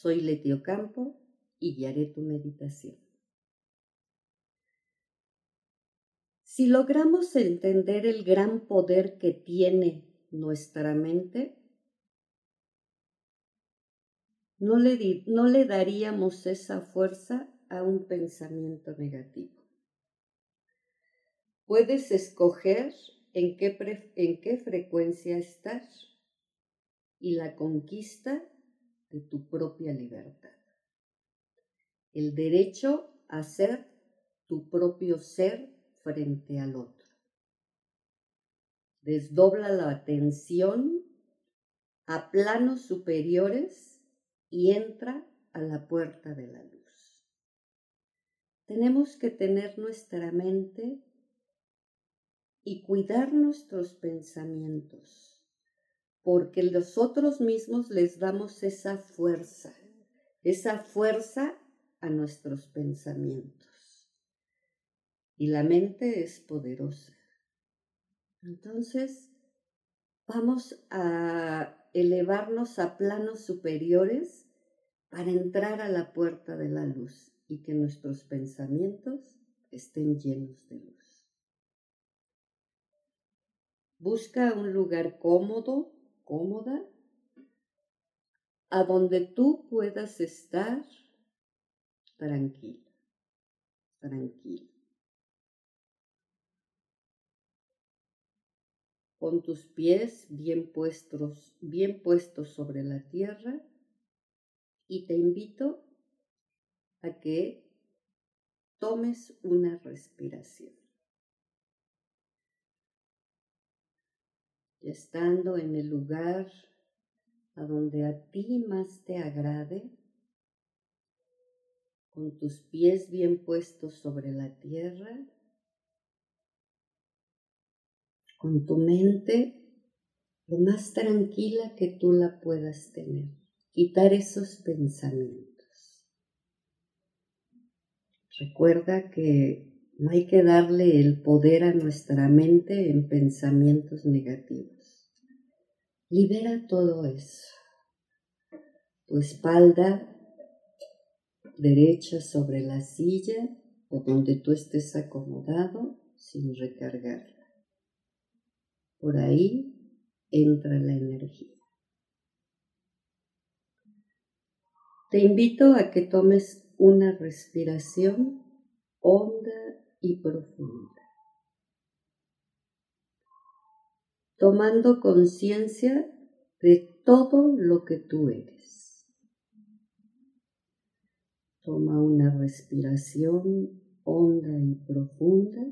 Soy Letio Campo y guiaré tu meditación. Si logramos entender el gran poder que tiene nuestra mente, no le, no le daríamos esa fuerza a un pensamiento negativo. Puedes escoger en qué, en qué frecuencia estás y la conquista de tu propia libertad. El derecho a ser tu propio ser frente al otro. Desdobla la atención a planos superiores y entra a la puerta de la luz. Tenemos que tener nuestra mente y cuidar nuestros pensamientos, porque nosotros mismos les damos esa fuerza, esa fuerza a nuestros pensamientos. Y la mente es poderosa. Entonces, vamos a elevarnos a planos superiores para entrar a la puerta de la luz y que nuestros pensamientos estén llenos de luz. Busca un lugar cómodo, cómoda, a donde tú puedas estar tranquila, tranquilo. Con tus pies bien puestos, bien puestos sobre la tierra y te invito a que tomes una respiración. Estando en el lugar a donde a ti más te agrade, con tus pies bien puestos sobre la tierra, con tu mente lo más tranquila que tú la puedas tener, quitar esos pensamientos. Recuerda que no hay que darle el poder a nuestra mente en pensamientos negativos. Libera todo eso. Tu espalda derecha sobre la silla o donde tú estés acomodado sin recargarla. Por ahí entra la energía. Te invito a que tomes una respiración honda y profunda. Tomando conciencia de todo lo que tú eres. Toma una respiración honda y profunda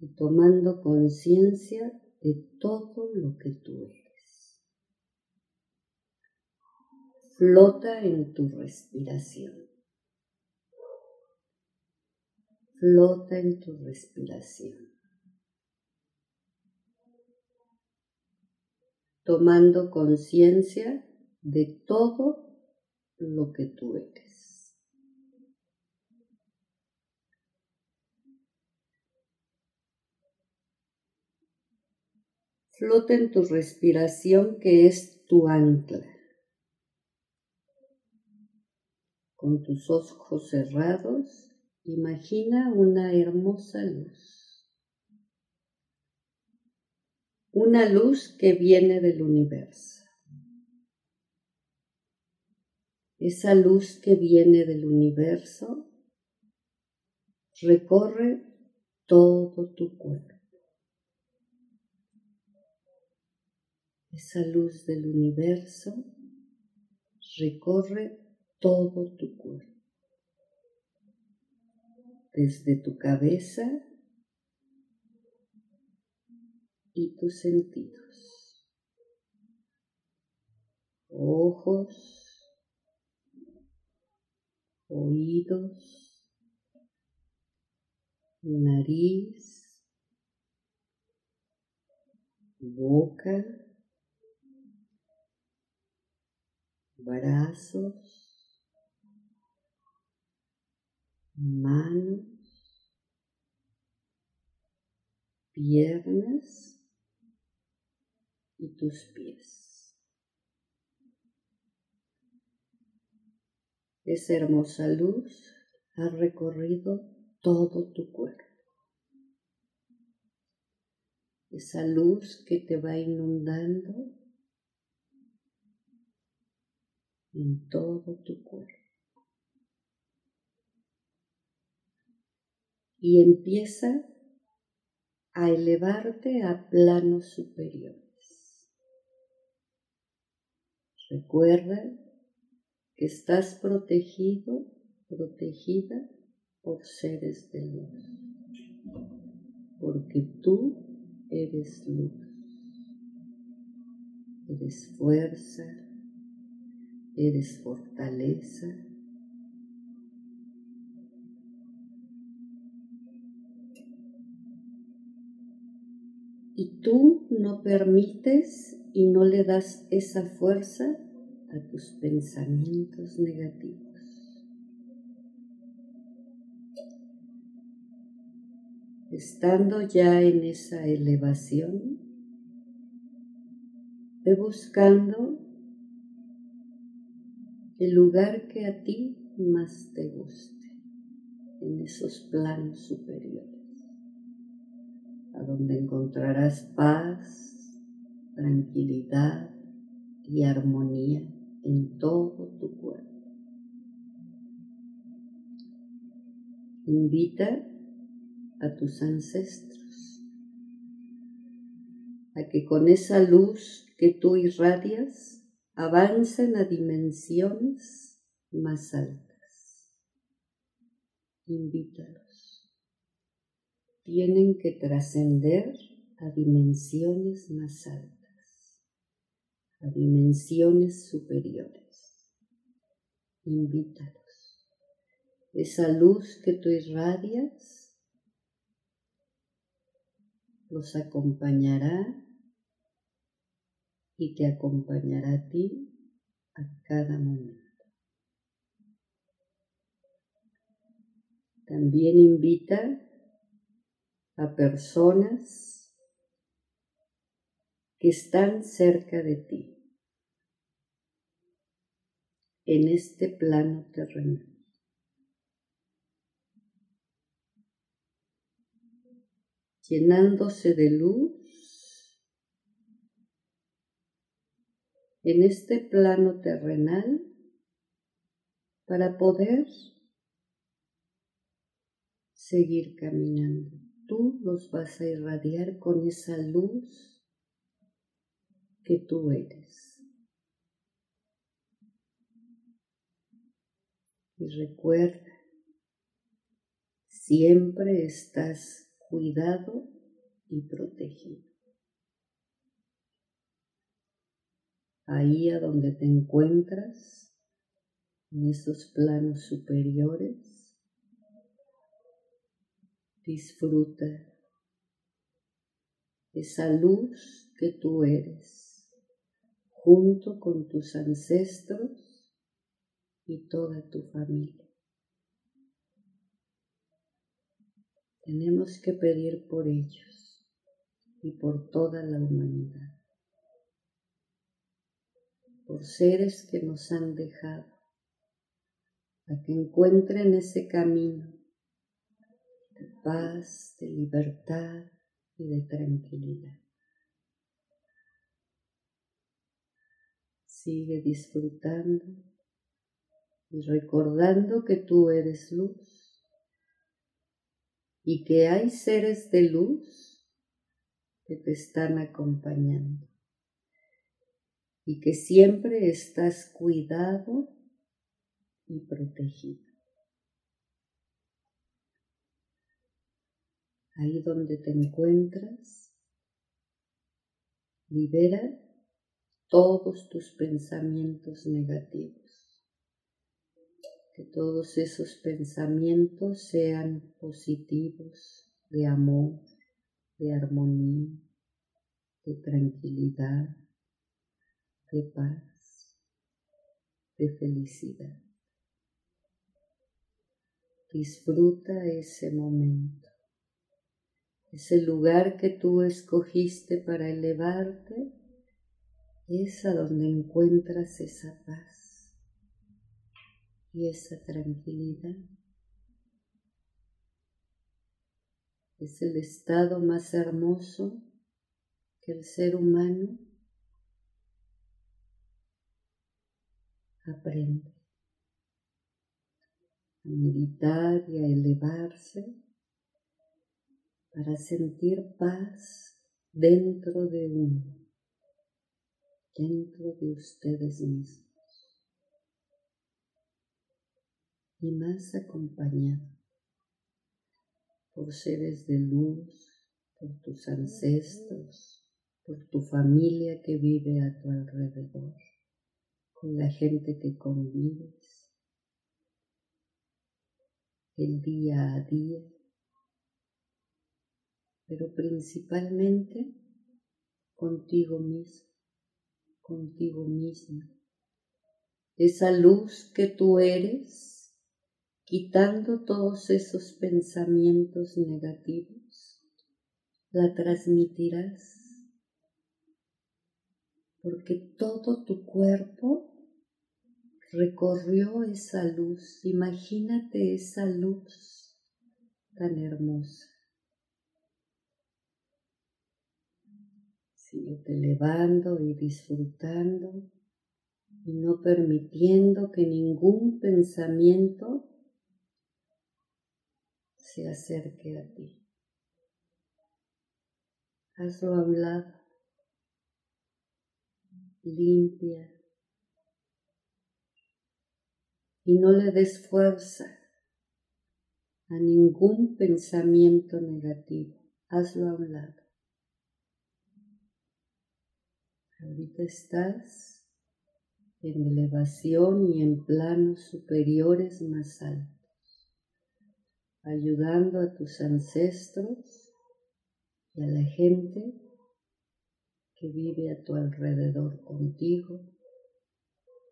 y tomando conciencia de todo lo que tú eres. Flota en tu respiración. flota en tu respiración. Tomando conciencia de todo lo que tú eres. Flota en tu respiración que es tu ancla. Con tus ojos cerrados, Imagina una hermosa luz. Una luz que viene del universo. Esa luz que viene del universo recorre todo tu cuerpo. Esa luz del universo recorre todo tu cuerpo desde tu cabeza y tus sentidos, ojos, oídos, nariz, boca, brazos, manos, piernas y tus pies. Esa hermosa luz ha recorrido todo tu cuerpo. Esa luz que te va inundando en todo tu cuerpo. Y empieza a elevarte a planos superiores. Recuerda que estás protegido, protegida por seres de luz, porque tú eres luz, eres fuerza, eres fortaleza. Y tú no permites y no le das esa fuerza a tus pensamientos negativos. Estando ya en esa elevación, ve buscando el lugar que a ti más te guste en esos planos superiores, a donde encontrarás paz, tranquilidad y armonía en todo tu cuerpo. Invita a tus ancestros a que con esa luz que tú irradias avanzan a dimensiones más altas. Invítalos. Tienen que trascender a dimensiones más altas, a dimensiones superiores. Invítalos. Esa luz que tú irradias los acompañará y te acompañará a ti a cada momento. También invita a personas que están cerca de ti en este plano terrenal. llenándose de luz en este plano terrenal para poder seguir caminando. Tú los vas a irradiar con esa luz que tú eres. Y recuerda, siempre estás cuidado y protegido. ahí a donde te encuentras, en esos planos superiores, disfruta esa luz que tú eres, junto con tus ancestros y toda tu familia. Tenemos que pedir por ellos y por toda la humanidad por seres que nos han dejado, a que encuentren ese camino paz, de libertad y de tranquilidad. Sigue disfrutando y recordando que tú eres luz y que hay seres de luz que te están acompañando y que siempre estás cuidado y protegido. Ahí donde te encuentras, libera todos tus pensamientos negativos que todos esos pensamientos sean positivos, de amor, de armonía, de tranquilidad, de paz, de felicidad. Disfruta ese momento, ese lugar que tú escogiste para elevarte, es a donde encuentras esa paz y esa tranquilidad. Es el estado más hermoso que el ser humano aprende a meditar y a elevarse para sentir paz dentro de uno, dentro de ustedes mismos. Y más acompañado por seres de luz, por tus ancestros, por tu familia que vive a tu alrededor, con la gente que convives, el día a día, pero principalmente contigo mismo, contigo misma. Esa luz que tú eres, quitando todos esos pensamientos negativos, la transmitirás porque todo tu cuerpo recorrió esa luz. Imagínate esa luz tan hermosa. Síguete elevando y disfrutando y no permitiendo que ningún pensamiento se acerque a ti. Hazlo a un lado, limpia y no le des fuerza a ningún pensamiento negativo. Hazlo a un lado. Ahorita estás en elevación y en planos superiores más altos, ayudando a tus ancestros y a la gente que vive a tu alrededor contigo,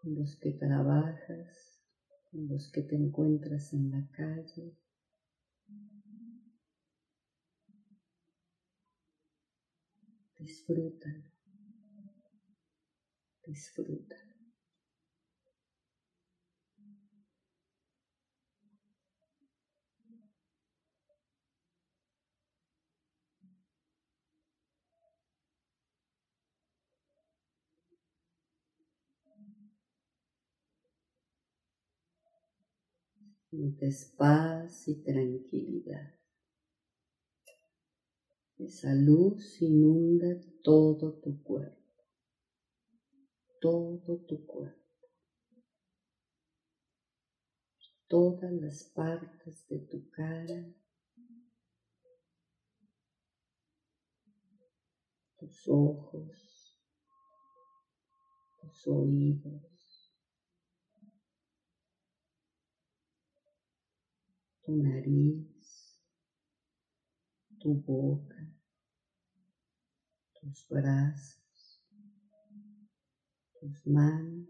con los que trabajas, con los que te encuentras en la calle. Disfruta, disfruta. Sientes paz y tranquilidad. Esa luz inunda todo tu cuerpo, todo tu cuerpo, todas las partes de tu cara, tus ojos, tus oídos, tu nariz, tu boca, tus brazos, tus manos,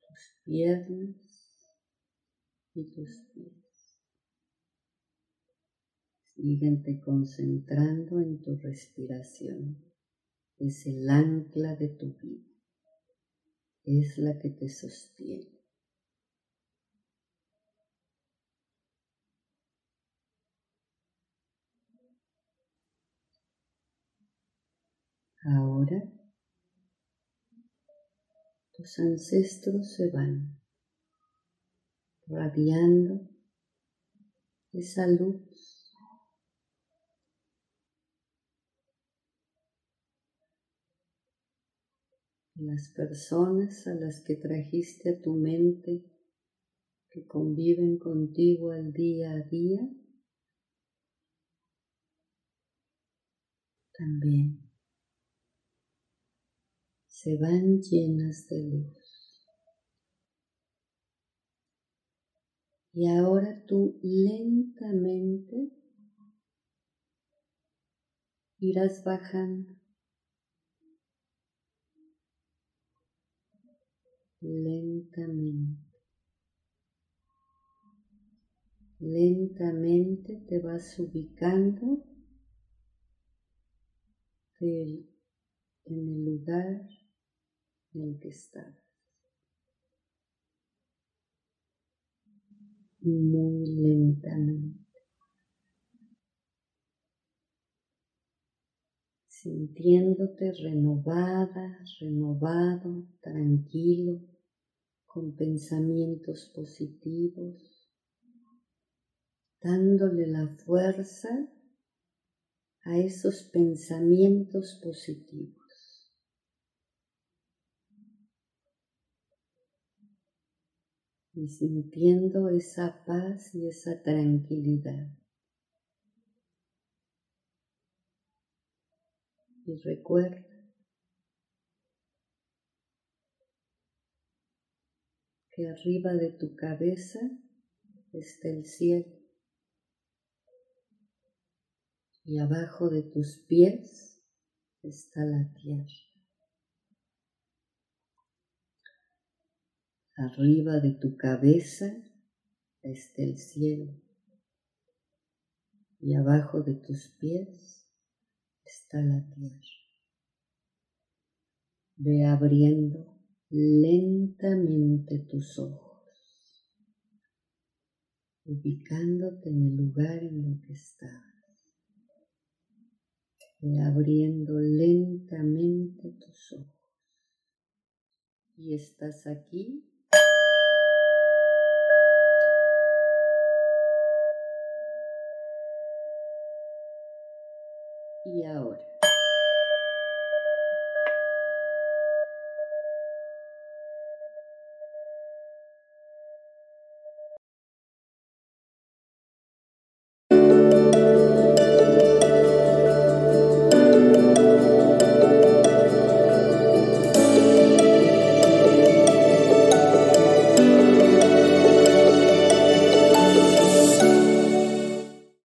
tus piernas y tus pies. Síguete concentrando en tu respiración. Es el ancla de tu vida. Es la que te sostiene. Ahora tus ancestros se van radiando esa luz las personas a las que trajiste a tu mente que conviven contigo al día a día también se van llenas de luz. Y ahora tú lentamente irás bajando. Lentamente. Lentamente te vas ubicando en el lugar en que estás. Muy lentamente. sintiéndote renovada, renovado, tranquilo, con pensamientos positivos, dándole la fuerza a esos pensamientos positivos. Y sintiendo esa paz y esa tranquilidad. Y recuerda que arriba de tu cabeza está el cielo y abajo de tus pies está la tierra. Arriba de tu cabeza está el cielo y abajo de tus pies está la tierra. Ve abriendo lentamente tus ojos, ubicándote en el lugar en el que estás. Ve abriendo lentamente tus ojos. Y estás aquí